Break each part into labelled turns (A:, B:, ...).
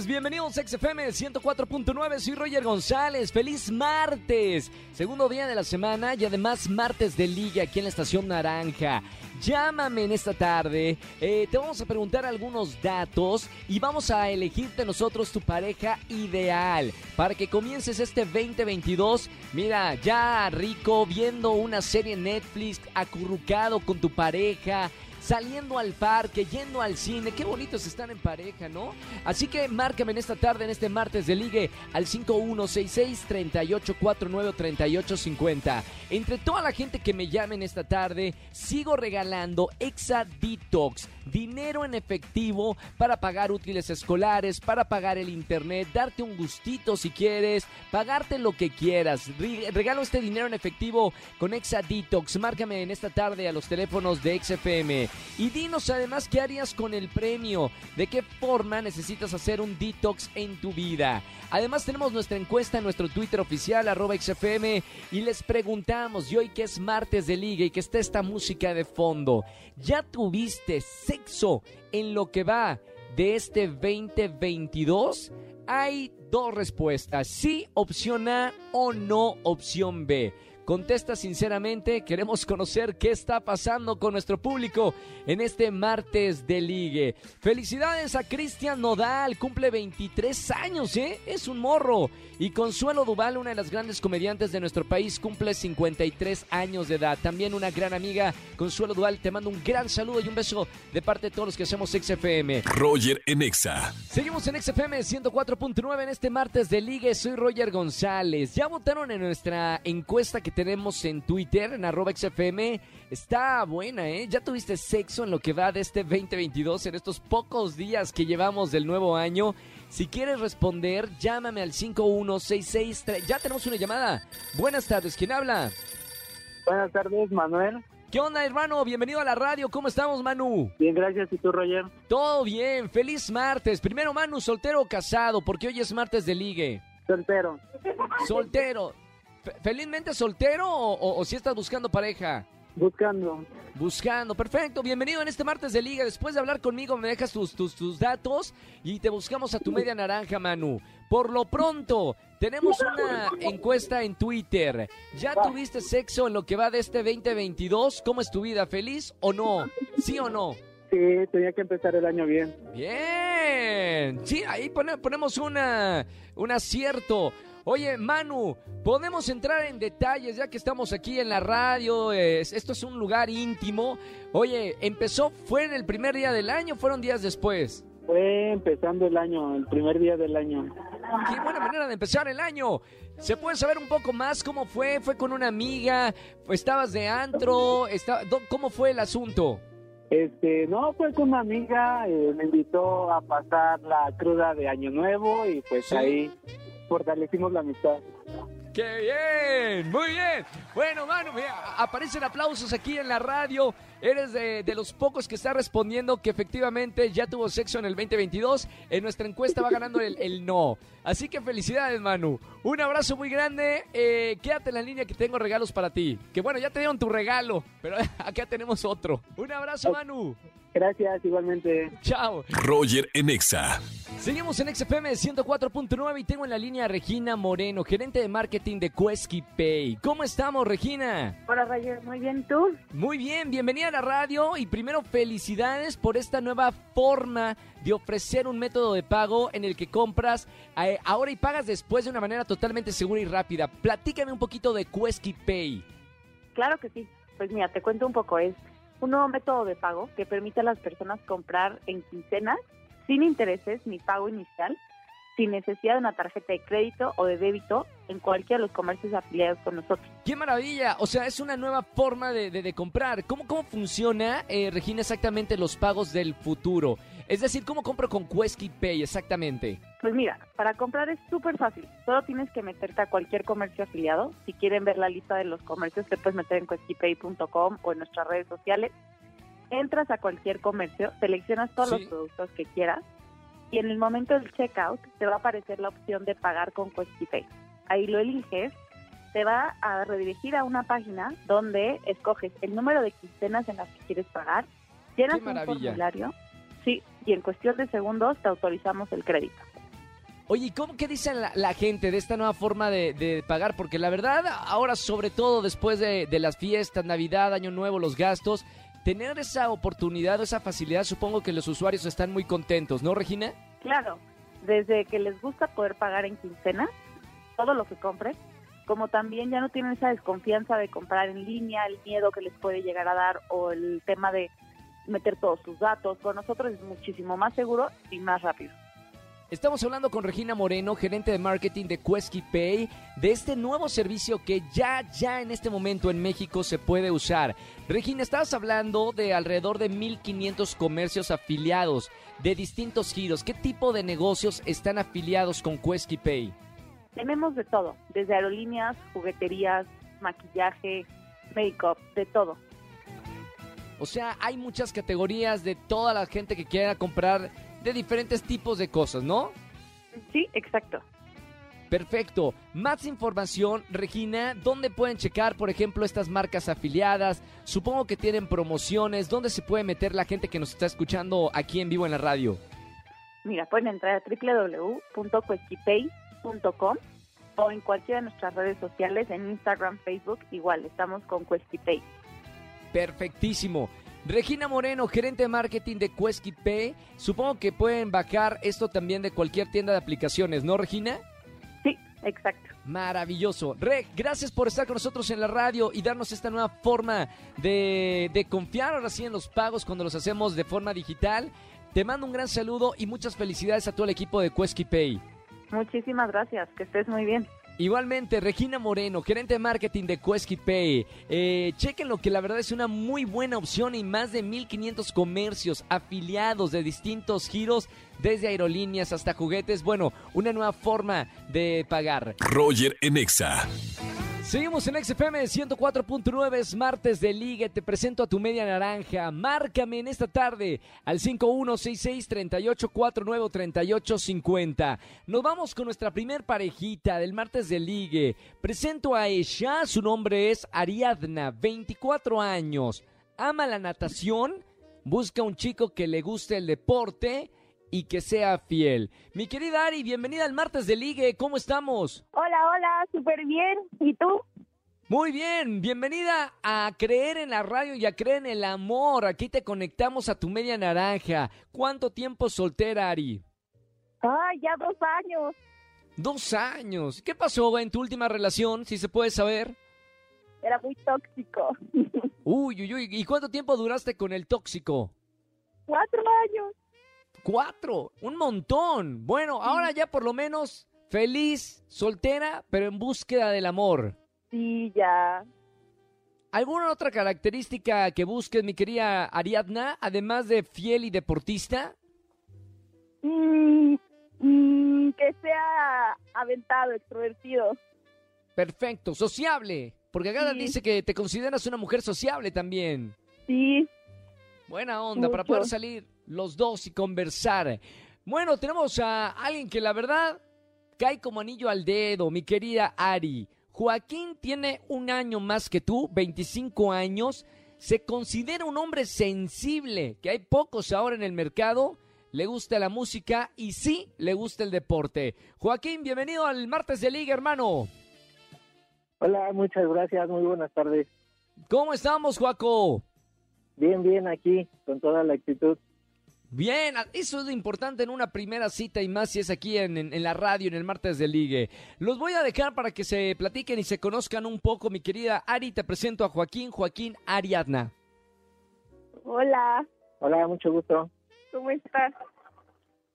A: bienvenidos a XFM 104.9, soy Roger González, feliz martes, segundo día de la semana y además martes de liga aquí en la estación Naranja. Llámame en esta tarde, eh, te vamos a preguntar algunos datos y vamos a elegirte nosotros tu pareja ideal para que comiences este 2022, mira, ya rico, viendo una serie Netflix, acurrucado con tu pareja saliendo al parque, yendo al cine. Qué bonitos están en pareja, ¿no? Así que márcame en esta tarde, en este martes de ligue, al 5166-3849-3850. Entre toda la gente que me llame en esta tarde, sigo regalando Exa Detox, dinero en efectivo para pagar útiles escolares, para pagar el internet, darte un gustito si quieres, pagarte lo que quieras. Regalo este dinero en efectivo con Exa Detox. Márcame en esta tarde a los teléfonos de XFM. Y dinos además qué harías con el premio, de qué forma necesitas hacer un detox en tu vida. Además tenemos nuestra encuesta en nuestro Twitter oficial, arroba XFM, y les preguntamos, y hoy que es martes de liga y que está esta música de fondo, ¿ya tuviste sexo en lo que va de este 2022? Hay dos respuestas, sí, opción A o no, opción B. Contesta sinceramente, queremos conocer qué está pasando con nuestro público en este martes de ligue. Felicidades a Cristian Nodal, cumple 23 años, ¿eh? Es un morro. Y Consuelo Duval, una de las grandes comediantes de nuestro país, cumple 53 años de edad. También una gran amiga, Consuelo Duval, te mando un gran saludo y un beso de parte de todos los que hacemos XFM.
B: Roger en Exa.
A: Seguimos en XFM 104.9 en este martes de ligue. Soy Roger González. Ya votaron en nuestra encuesta que tenemos en Twitter, en arroba XFM. Está buena, ¿eh? ¿Ya tuviste sexo en lo que va de este 2022, en estos pocos días que llevamos del nuevo año? Si quieres responder, llámame al 51663. Ya tenemos una llamada. Buenas tardes, ¿quién habla?
C: Buenas tardes, Manuel.
A: ¿Qué onda, hermano? Bienvenido a la radio. ¿Cómo estamos, Manu?
C: Bien, gracias. ¿Y tú, Roger?
A: Todo bien. Feliz martes. Primero, Manu, soltero o casado, porque hoy es martes de ligue.
C: Soltero.
A: Soltero. ¿Felizmente soltero o, o, si estás buscando pareja?
C: Buscando.
A: Buscando, perfecto. Bienvenido en este martes de liga. Después de hablar conmigo me dejas tus, tus, tus datos y te buscamos a tu media naranja, Manu. Por lo pronto, tenemos una encuesta en Twitter. ¿Ya tuviste sexo en lo que va de este 2022? ¿Cómo es tu vida? ¿Feliz o no? ¿Sí o no?
C: Sí, tenía que empezar el año bien.
A: Bien. Sí, ahí pone, ponemos una, un acierto. Oye, Manu, podemos entrar en detalles ya que estamos aquí en la radio. Es, esto es un lugar íntimo. Oye, ¿empezó? ¿Fue en el primer día del año o fueron días después?
C: Fue empezando el año, el primer día del año.
A: Qué buena manera de empezar el año. ¿Se puede saber un poco más cómo fue? ¿Fue con una amiga? ¿Estabas de antro? ¿Cómo fue el asunto?
C: Este, no, fue con una amiga, eh, me invitó a pasar la cruda de Año Nuevo y pues ¿Sí? ahí fortalecimos la amistad.
A: ¡Qué bien! ¡Muy bien! Bueno, mano, mira, aparecen aplausos aquí en la radio. Eres de, los pocos que está respondiendo que efectivamente ya tuvo sexo en el 2022. En nuestra encuesta va ganando el, el no. Así que felicidades, Manu. Un abrazo muy grande. Eh, quédate en la línea que tengo regalos para ti. Que bueno, ya te dieron tu regalo, pero acá tenemos otro. Un abrazo, Manu.
C: Gracias, igualmente.
A: Chao.
B: Roger en Exa.
A: Seguimos en XFM 104.9 y tengo en la línea a Regina Moreno, gerente de marketing de Quesky Pay. ¿Cómo estamos, Regina?
D: Hola, Roger. Muy bien, ¿tú?
A: Muy bien, bienvenida a la radio y primero felicidades por esta nueva forma de ofrecer un método de pago en el que compras eh, ahora y pagas después de una manera totalmente segura y rápida. Platícame un poquito de Quesky Pay.
D: Claro que sí. Pues mira, te cuento un poco. Es un nuevo método de pago que permite a las personas comprar en quincenas sin intereses ni pago inicial, sin necesidad de una tarjeta de crédito o de débito en cualquiera de los comercios afiliados con nosotros.
A: ¡Qué maravilla! O sea, es una nueva forma de, de, de comprar. ¿Cómo, cómo funciona, eh, Regina, exactamente los pagos del futuro? Es decir, ¿cómo compro con Quesky Pay exactamente?
D: Pues mira, para comprar es súper fácil. Solo tienes que meterte a cualquier comercio afiliado. Si quieren ver la lista de los comercios, te puedes meter en queskypay.com o en nuestras redes sociales. Entras a cualquier comercio, seleccionas todos sí. los productos que quieras y en el momento del checkout te va a aparecer la opción de pagar con QuestionPay. Ahí lo eliges te va a redirigir a una página donde escoges el número de quincenas en las que quieres pagar, llenas un formulario, y en cuestión de segundos te autorizamos el crédito.
A: Oye, ¿y cómo qué dice la, la gente de esta nueva forma de, de pagar? Porque la verdad, ahora sobre todo después de, de las fiestas, Navidad, Año Nuevo, los gastos, tener esa oportunidad o esa facilidad, supongo que los usuarios están muy contentos, ¿no, Regina?
D: Claro, desde que les gusta poder pagar en quincena, todo lo que compren, como también ya no tienen esa desconfianza de comprar en línea, el miedo que les puede llegar a dar o el tema de meter todos sus datos, con nosotros es muchísimo más seguro y más rápido.
A: Estamos hablando con Regina Moreno, gerente de marketing de Quesky Pay, de este nuevo servicio que ya, ya en este momento en México se puede usar. Regina, estabas hablando de alrededor de 1.500 comercios afiliados de distintos giros. ¿Qué tipo de negocios están afiliados con Quesky Pay?
D: Tenemos de todo, desde aerolíneas, jugueterías, maquillaje, make-up, de todo.
A: O sea, hay muchas categorías de toda la gente que quiera comprar de diferentes tipos de cosas, ¿no?
D: Sí, exacto.
A: Perfecto. Más información, Regina, ¿dónde pueden checar, por ejemplo, estas marcas afiliadas? Supongo que tienen promociones. ¿Dónde se puede meter la gente que nos está escuchando aquí en vivo en la radio?
D: Mira, pueden entrar a www.cuesquipay.com o en cualquiera de nuestras redes sociales, en Instagram, Facebook, igual, estamos con Cuesquipay.
A: Perfectísimo. Regina Moreno, gerente de marketing de Quesky Pay. Supongo que pueden bajar esto también de cualquier tienda de aplicaciones, ¿no, Regina?
D: Sí, exacto.
A: Maravilloso. Reg, gracias por estar con nosotros en la radio y darnos esta nueva forma de, de confiar ahora sí en los pagos cuando los hacemos de forma digital. Te mando un gran saludo y muchas felicidades a todo el equipo de Quesky Pay.
D: Muchísimas gracias, que estés muy bien.
A: Igualmente, Regina Moreno, gerente de marketing de Quesky Pay. Eh, chequen lo que la verdad es una muy buena opción y más de 1500 comercios afiliados de distintos giros, desde aerolíneas hasta juguetes. Bueno, una nueva forma de pagar.
B: Roger en Exa.
A: Seguimos en XFM 104.9, es martes de liga. Te presento a tu media naranja. Márcame en esta tarde al 5166-3849-3850. Nos vamos con nuestra primer parejita del martes de ligue. Presento a ella, su nombre es Ariadna, 24 años. Ama la natación, busca un chico que le guste el deporte y que sea fiel. Mi querida Ari, bienvenida al martes de ligue. ¿Cómo estamos?
E: Hola, hola, súper bien. ¿Y tú?
A: Muy bien, bienvenida a creer en la radio y a creer en el amor. Aquí te conectamos a tu media naranja. ¿Cuánto tiempo soltera, Ari?
E: Ay, ya dos años.
A: Dos años. ¿Qué pasó en tu última relación, si se puede saber?
E: Era muy tóxico.
A: Uy, uy, uy. ¿Y cuánto tiempo duraste con el tóxico?
E: Cuatro años.
A: Cuatro. Un montón. Bueno, ahora ya por lo menos feliz, soltera, pero en búsqueda del amor.
E: Sí, ya.
A: ¿Alguna otra característica que busques, mi querida Ariadna, además de fiel y deportista?
E: Mm, mm, que sea aventado, extrovertido.
A: Perfecto, sociable. Porque
E: Sí.
A: dice que te consideras una mujer sociable también.
E: Sí,
A: Buena onda para poder salir los dos y conversar. Bueno, tenemos a alguien que la verdad cae como anillo al dedo, mi querida Ari. Joaquín tiene un año más que tú, 25 años. Se considera un hombre sensible, que hay pocos ahora en el mercado. Le gusta la música y sí, le gusta el deporte. Joaquín, bienvenido al martes de liga, hermano.
C: Hola, muchas gracias, muy buenas tardes.
A: ¿Cómo estamos, Joaco?
C: Bien, bien aquí, con toda la actitud.
A: Bien, eso es lo importante en una primera cita y más si es aquí en, en- en la radio, en el martes de ligue. Los voy a dejar para que se platiquen y se conozcan un poco, mi querida Ari. Te presento a Joaquín, Joaquín Ariadna.
E: hola,
C: Hola, mucho gusto.
E: ¿cómo estás?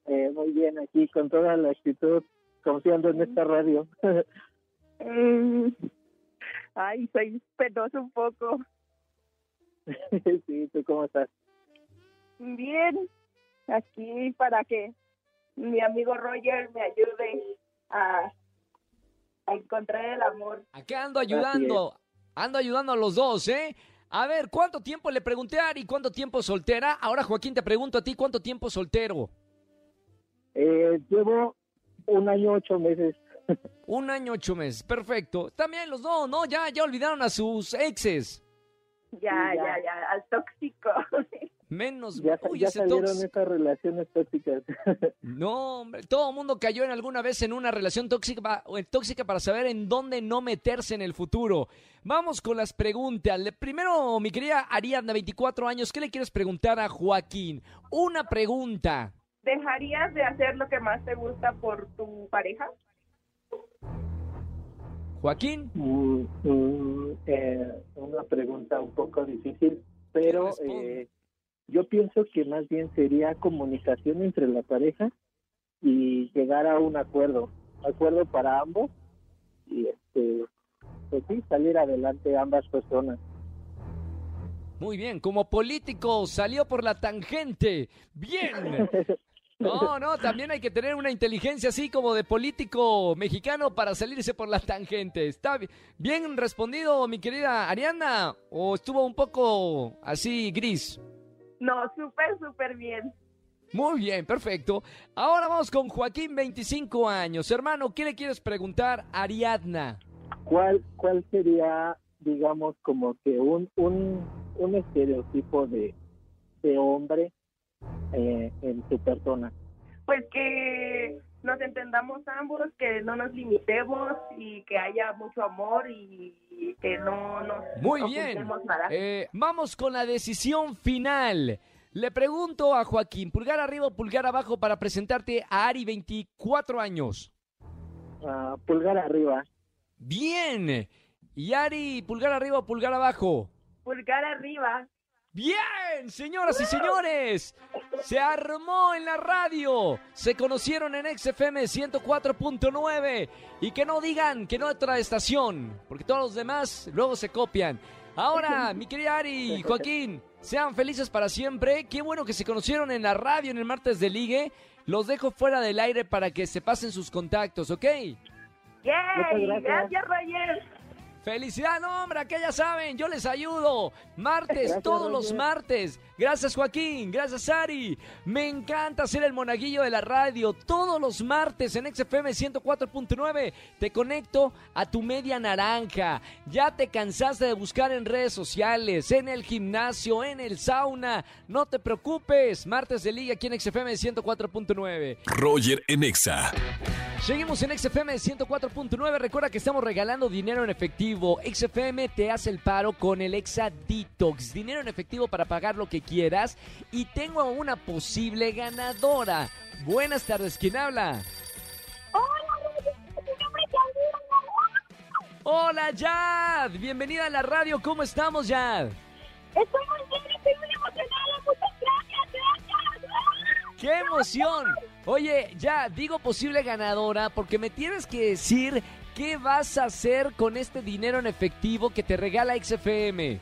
C: Eh, muy bien aquí, con toda la actitud, confiando en esta radio.
E: Mm, ay, soy penoso un poco.
C: sí, ¿tú cómo estás?
E: Bien, aquí para que mi amigo Roger me ayude a, a encontrar el amor.
A: Acá ando ayudando, ando ayudando a los dos, ¿eh? A ver, ¿cuánto tiempo le pregunté a Ari? ¿Cuánto tiempo soltera? Ahora, Joaquín, te pregunto a ti, ¿cuánto tiempo soltero?
C: Eh, llevo un año, ocho meses.
A: Un año, ocho meses. Perfecto. También los dos, ¿no? Ya, ya olvidaron a sus exes.
E: Ya,
C: ya,
E: ya, al tóxico.
A: Menos.
C: Ya,
A: Uy,
C: ya salieron esas relaciones tóxicas.
A: No, hombre, todo el mundo cayó en alguna vez en una relación tóxica, pa- o en tóxica para saber en dónde no meterse en el futuro. Vamos con las preguntas. Primero, mi querida Ariadna, 24 años, ¿qué le quieres preguntar a Joaquín? Una pregunta.
E: ¿Dejarías de hacer lo que más te gusta por tu pareja?
A: Joaquín,
C: Mm, mm, eh, una pregunta un poco difícil, pero eh, yo pienso que más bien sería comunicación entre la pareja y llegar a un acuerdo, acuerdo para ambos y este, pues sí, salir adelante ambas personas.
A: muy bien, como político salió por la tangente. Bien. No, no, también hay que tener una inteligencia así como de político mexicano para salirse por la tangente. ¿Está bi- bien respondido, mi querida Ariadna? ¿O estuvo un poco así gris?
E: No, súper, súper bien.
A: Muy bien, perfecto. Ahora vamos con Joaquín, 25 años. Hermano, ¿qué le quieres preguntar a Ariadna?
C: ¿Cuál, cuál sería, digamos, como que un, un, un estereotipo de, de hombre eh, en tu persona?
E: Pues que nos entendamos ambos, que no nos limitemos y que haya mucho amor y que no nos
A: Muy bien.
E: nada.
A: Eh, vamos con la decisión final. Le pregunto a Joaquín, pulgar arriba o pulgar abajo para presentarte a Ari, 24 años.
C: Ah, pulgar arriba.
A: Bien. Y Ari, pulgar arriba o pulgar abajo.
E: Pulgar arriba.
A: Bien, señoras y señores. Se armó en la radio. Se conocieron en XFM 104.9. Y que no digan que no otra estación. Porque todos los demás luego se copian. Ahora, mi querida Ari y Joaquín, sean felices para siempre. Qué bueno que se conocieron en la radio en el martes de ligue. Los dejo fuera del aire para que se pasen sus contactos, ¿ok?
E: ¡Yay!
C: Muchas gracias.
E: Gracias, Roger.
A: Felicidad, no, hombre, que ya saben, yo les ayudo. Martes,
C: Gracias,
A: todos los martes. Gracias, Joaquín. Gracias, Ari. Me encanta ser el monaguillo de la radio. Todos los martes en XFM 104.9 te conecto a tu media naranja. Ya te cansaste de buscar en redes sociales, en el gimnasio, en el sauna. No te preocupes. Martes de Liga aquí en XFM 104.9.
B: Roger en Exa.
A: Seguimos en XFM 104.9. Recuerda que estamos regalando dinero en efectivo. XFM te hace el paro con el Exa Detox. Dinero en efectivo para pagar lo que quieras. Y tengo a una posible ganadora. Buenas tardes, ¿quién habla? Hola, Yad. Bienvenida a la radio. ¿Cómo estamos, Yad?
E: Estoy muy bien, estoy muy emocionada. Muchas gracias, gracias.
A: ¡Qué emoción! Oye, ya digo posible ganadora porque me tienes que decir qué vas a hacer con este dinero en efectivo que te regala XFM.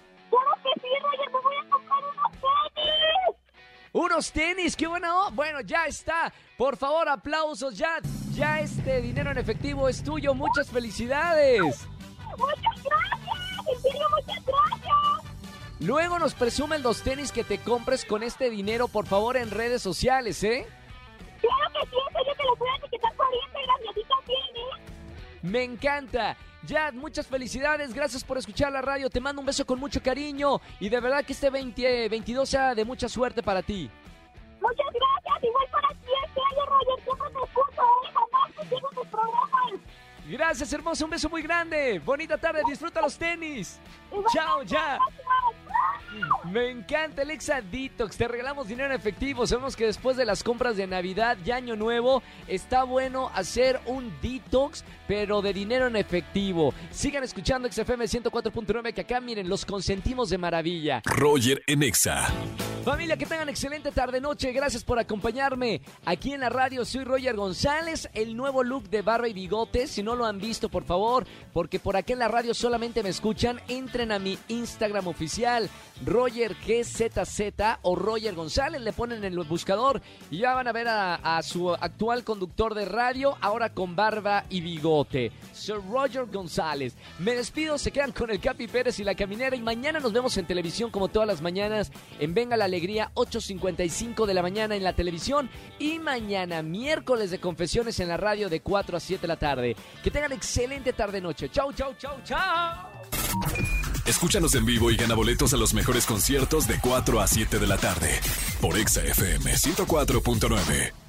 E: Unos tenis,
A: qué bueno. Bueno, ya está. Por favor, aplausos, ya. Ya este dinero en efectivo es tuyo. Muchas felicidades.
E: Muchas gracias, en serio, muchas gracias.
A: Luego nos presumen los tenis que te compres con este dinero, por favor, en redes sociales, ¿eh?
E: Claro que sí, serio que los voy a etiquetar por Instagram y así también, ¿eh?
A: Me encanta. Jad, muchas felicidades. Gracias por escuchar la radio. Te mando un beso con mucho cariño. Y de verdad que este 2022 sea de mucha suerte para ti.
E: Muchas gracias, igual para ti, en serio, Roger, siempre te escucho, ¿eh? Sigo tus programas.
A: Gracias, hermoso. Un beso muy grande. Bonita tarde. Disfruta los tenis. Chao, ya. Me encanta el Exa Detox. Te regalamos dinero en efectivo. Sabemos que después de las compras de Navidad y Año Nuevo está bueno hacer un detox, pero de dinero en efectivo. Sigan escuchando XFM 104.9 que acá miren, los consentimos de maravilla.
B: Roger en Exa.
A: Familia, que tengan excelente tarde noche. Gracias por acompañarme aquí en la radio. Soy Roger González, el nuevo look de barba y bigote. Si no lo han visto, por favor, porque por aquí en la radio solamente me escuchan, entren a mi Instagram oficial, Roger GZZ o Roger González. Le ponen en el buscador y ya van a ver a, su actual conductor de radio, ahora con barba y bigote. Soy Roger González. Me despido, se quedan con el Capi Pérez y la Caminera y mañana nos vemos en televisión como todas las mañanas en Venga la Alegría, 8.55 de la mañana en la televisión y mañana miércoles de confesiones en la radio de 4 a 7 de la tarde. Que tengan excelente tarde-noche. Chau, chau, chau, chau.
B: Escúchanos en vivo y gana boletos a los mejores conciertos de 4 a 7 de la tarde por Exa FM 104.9.